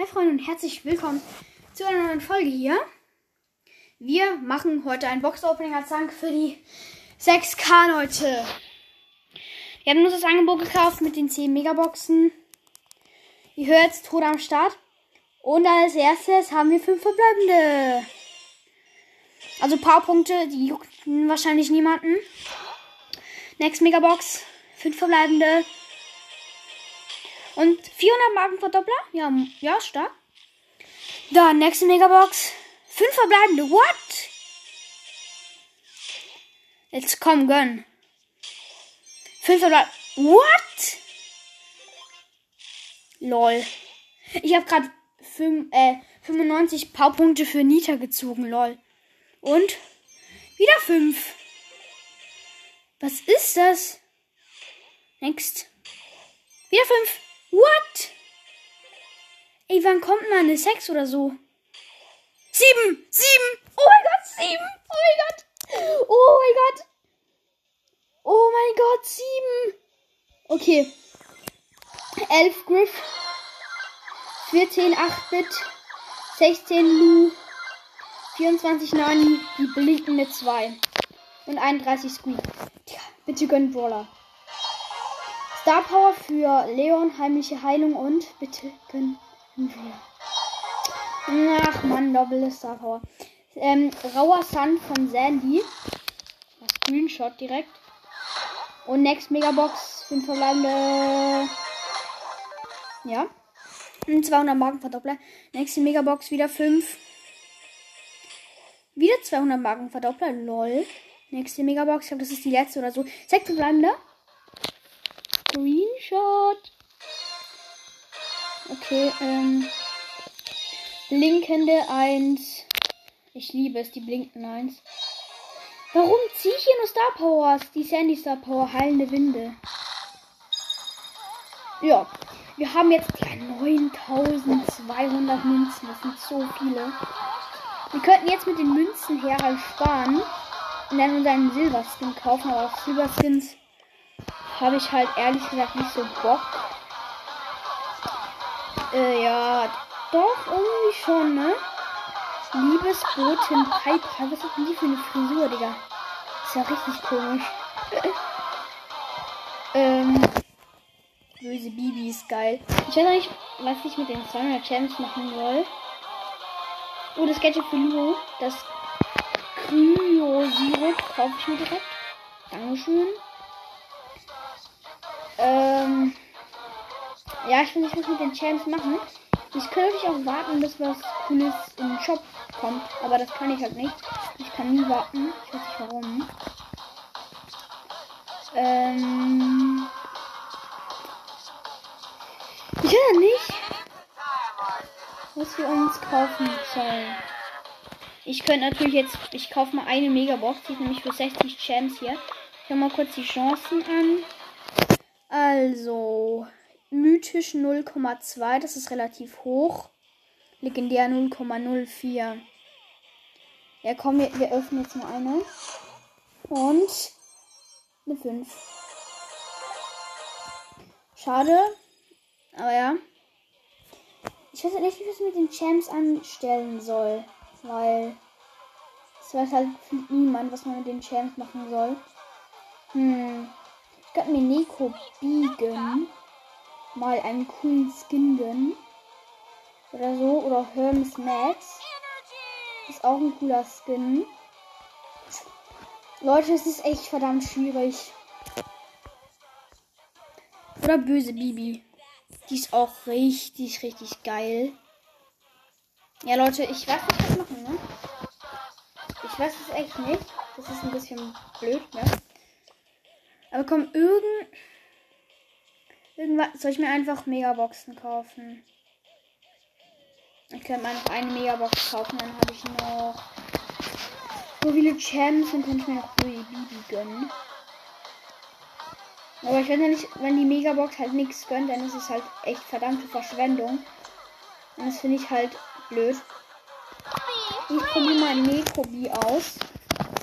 Hi Freunde und herzlich willkommen zu einer neuen Folge hier. Wir machen heute ein Box-Opening als Dank für die 6K, Leute. Wir haben uns das Angebot gekauft mit den 10 Megaboxen. Ihr hört jetzt tot am Start. Und als erstes haben wir 5 verbleibende. Also Powerpunkte, die juckten wahrscheinlich niemanden. Next Megabox, 5 verbleibende. Und 400 Markenverdoppler. Ja, ja, stark. Dann nächste Megabox. 5 verbleibende. What? Jetzt komm, gönn. 5 verbleibende. What? Lol. Ich habe gerade äh, 95 Powerpunkte für Nita gezogen, lol. Und wieder 5. Was ist das? Next. Wieder 5. What? Ey, wann kommt mal eine 6 oder so? 7! 7! Oh mein Gott, 7! Oh mein Gott! Oh mein Gott! Oh mein Gott, 7! Okay. 11 Griff. 14 8-Bit. 16 Lu. 24 Nani. Die blinkende 2. Und 31 Squeak. Tja, bitte gönn Brawler. Star Power für Leon, heimliche Heilung und bitte können wir. Ach man, doppelte Star Power. Ähm, rauer Sand von Sandy. Screenshot direkt. Und Next Megabox, 5 verbleibende. Ja. Und 200 Markenverdoppler. Nächste Megabox wieder 5. Wieder 200 Markenverdoppler. Lol. Nächste Megabox. Ich glaube, das ist die letzte oder so. 6 verbleibende. Screenshot. Okay, ähm. Blinkende 1. Ich liebe es, die blinkenden 1. Warum ziehe ich hier nur Star Powers? Die Sandy Star Power, heilende Winde. Ja, wir haben jetzt ja 9200 Münzen. Das sind so viele. Wir könnten jetzt mit den Münzen her halt sparen und dann unseren Silberskin kaufen, aber Silberskins habe ich halt ehrlich gesagt nicht so Bock. Äh, ja, doch, irgendwie schon, ne? Liebesbotin Piper. Was hat denn die für eine Frisur, Digga? Ist ja richtig komisch. ähm, böse Bibi ist geil. Ich weiß nicht, was ich mit den 200 Champs machen soll. Oh, das Gadget für Lou. Das Kryo-Sirup kaufe ich mir direkt. Dankeschön. Ähm, ja, ich will nicht was mit den Champs machen. Ich könnte auch warten, bis was Cooles im Shop kommt. Aber das kann ich halt nicht. Ich kann nie warten. Ich weiß nicht warum. Ähm. Ich weiß nicht, was wir uns kaufen sollen. Ich könnte natürlich jetzt. Ich kaufe mal eine Megabox. Die ist nämlich für 60 Champs hier. Ich schau mal kurz die Chancen an. Also, mythisch 0,2, das ist relativ hoch. Legendär 0,04. Ja, komm, wir, wir öffnen jetzt mal eine. Und eine 5. Schade. Aber ja. Ich weiß nicht, wie ich es mit den Champs anstellen soll. Weil es weiß halt niemand, was man mit den Champs machen soll. Hm. Ich könnte mir Neko biegen. Mal einen coolen Skin gönnen. Oder so. Oder Hermes Max. Ist auch ein cooler Skin. Leute, es ist echt verdammt schwierig. Oder böse Bibi. Die ist auch richtig, richtig geil. Ja, Leute, ich weiß nicht, was machen, ne? Ich weiß es echt nicht. Das ist ein bisschen blöd, ne? Aber komm, irgend. Irgendwas. Soll ich mir einfach Megaboxen kaufen? Ich könnte mal noch eine Megabox kaufen, dann habe ich noch. So viele Champs, dann könnte ich mir noch Bibi gönnen. Aber ich ja nicht, wenn die Megabox halt nichts gönnt, dann ist es halt echt verdammte Verschwendung. Und das finde ich halt blöd. Ich probiere mal Nekobi aus.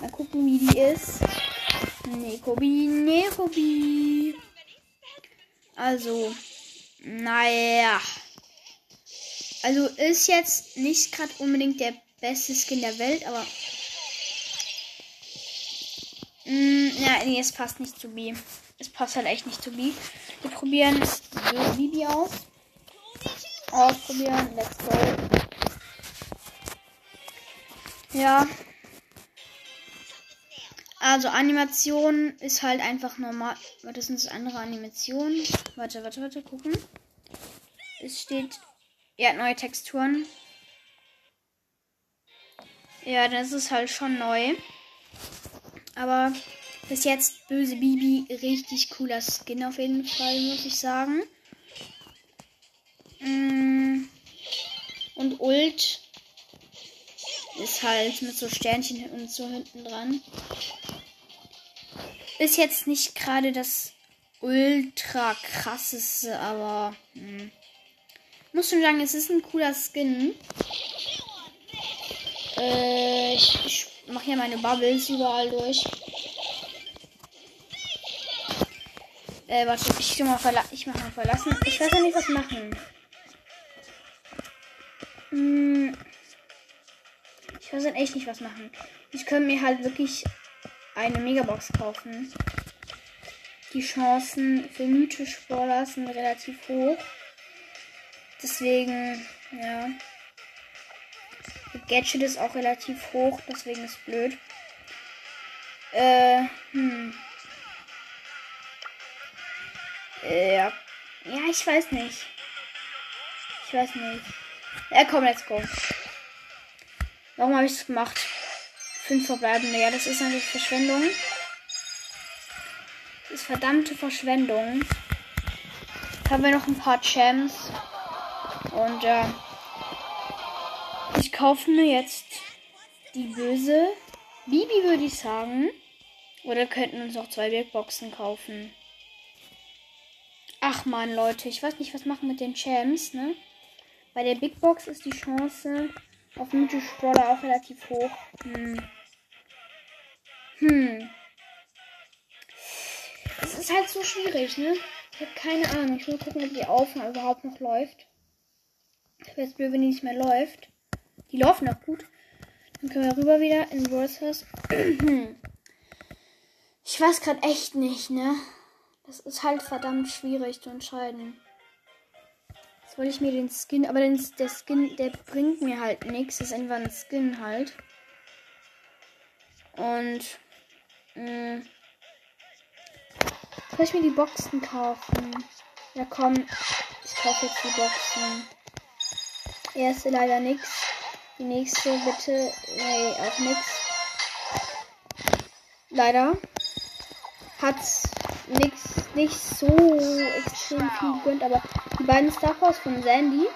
Mal gucken, wie die ist. Nekobi, Nekobi. Also, naja. Also ist jetzt nicht gerade unbedingt der beste Skin der Welt, aber. Mm, ja, nee, es passt nicht zu B. Es passt halt echt nicht zu B. Wir probieren Bibi aus. Ausprobieren. Let's go. Ja. Also Animation ist halt einfach normal. Warte, das sind andere Animationen. Warte, warte, warte, gucken. Es steht. Ja, neue Texturen. Ja, das ist halt schon neu. Aber bis jetzt böse Bibi richtig cooler Skin auf jeden Fall, muss ich sagen. Mm. Und Ult ist halt mit so Sternchen und so hinten dran. Ist jetzt nicht gerade das ultra krasseste, aber hm. muss schon sagen, es ist ein cooler Skin. Äh, ich, ich mache hier meine Bubbles überall durch. Äh, warte, ich mal, verla ich mach mal verlassen. Ich weiß ja nicht, was machen. Hm. Ich weiß halt echt nicht, was machen. Ich könnte mir halt wirklich eine Megabox kaufen. Die Chancen für mythisch Brawler sind relativ hoch. Deswegen, ja. Gadget ist auch relativ hoch, deswegen ist blöd. Äh, hm. Äh, ja. Ja, ich weiß nicht. Ich weiß nicht. Ja, komm, let's go. Warum habe ich es gemacht? Fünf verbleibende. Ja, das ist natürlich Verschwendung. Das ist verdammte Verschwendung. Haben wir noch ein paar Champs. Und ja. Ich kaufe mir jetzt die böse Bibi, würde ich sagen. Oder könnten uns noch zwei Big Boxen kaufen. Ach man, Leute, ich weiß nicht, was machen mit den Champs, ne? Bei der Big Box ist die Chance auf Mythisch Brawler auch relativ hoch. Hm. Hm. Es ist halt so schwierig, ne? Ich habe keine Ahnung. Ich muss gucken, ob die Aufnahme überhaupt noch läuft. Ich wäre jetzt blöd, wenn die nicht mehr läuft. Die laufen noch gut. Dann können wir rüber wieder in Brawlers. ich weiß gerade echt nicht, ne? Das ist halt verdammt schwierig zu entscheiden. Jetzt wollte ich mir den Skin, aber den, der Skin, der bringt mir halt nichts. Das ist einfach ein Skin halt. Und mh, mm, soll ich mir die Boxen kaufen? Ja komm, ich kaufe jetzt die Boxen. Erste leider nichts. Die nächste bitte. Nee, auch nichts. Leider hat's nichts nicht so extrem viel gegönnt, aber die beiden Star Wars von Sandy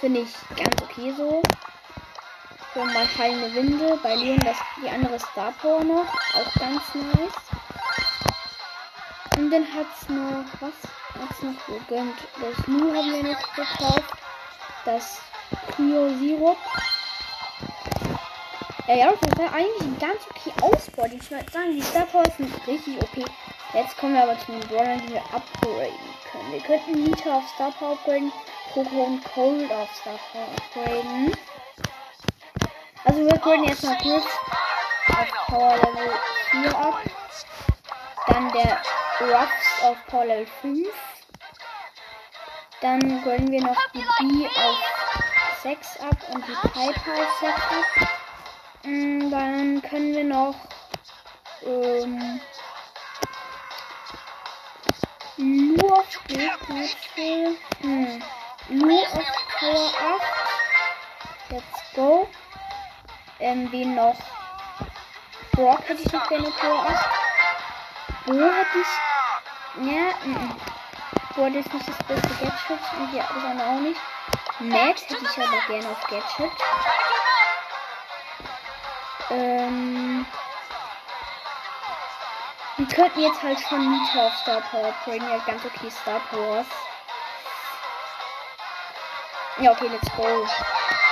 finde ich ganz okay so. So mal fallende Winde. Bei Leon das die andere Star Power noch. Auch ganz nice. Und dann hat's noch. Was hat's noch gegönnt? Das Nu haben wir noch gekauft. Das Cryo Sirup. Äh, ja, das war eigentlich ein ganz okay Ausbau. Ich würde sagen, die Star Power sind richtig okay. Jetzt kommen wir aber zu den Brawlern, die wir upgraden können. Wir könnten Nita auf Star Power upgraden, Coco und Cold auf Star Power upgraden. Also wir upgraden jetzt mal kurz auf Power Level 4 ab. Dann der Ruffs auf Power Level 5. Dann graden wir noch die B auf 6 ab und die Piper auf 6 ab. Mm, dann können wir noch ähm, nur auf Bildknöpfe. Hm. Nur auf Power 8. Let's go. Ähm, wen noch? Brock hätte ich noch gerne Power 8. Bo hätte ich. Ja, mm, Bo ist nicht das beste Gadget. Und die andere auch nicht. Matt hätte ich aber gerne auf Gadget. Ähm. Wir könnten jetzt halt schon Nita auf Star Power bringen. Ja, ganz okay Star Powers. Ja, okay, let's go.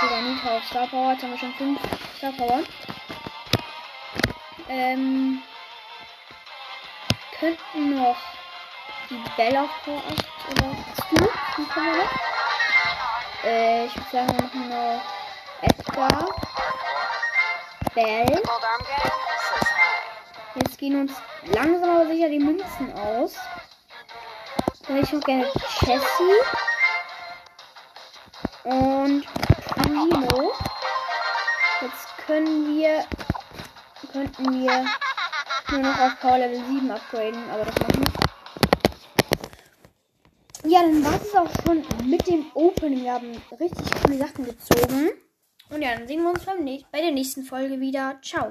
Sogar Nita auf Star Power. Jetzt haben wir schon 5 Star Power. Ähm. Könnten noch die Bella auf Power 8 oder Stu. Die können wir noch. Äh, ich würde sagen, wir machen noch Edgar. Bell. Hi. Jetzt gehen uns langsam aber sicher die Münzen aus. Dann ich noch gerne Jessie. Und Primo. Jetzt können wir. Könnten wir nur noch auf Power Level 7 upgraden, aber das machen wir. Ja, dann war es auch schon mit dem Opening. Wir haben richtig coole Sachen gezogen. Und ja, dann sehen wir uns beim bei der nächsten Folge wieder. Ciao.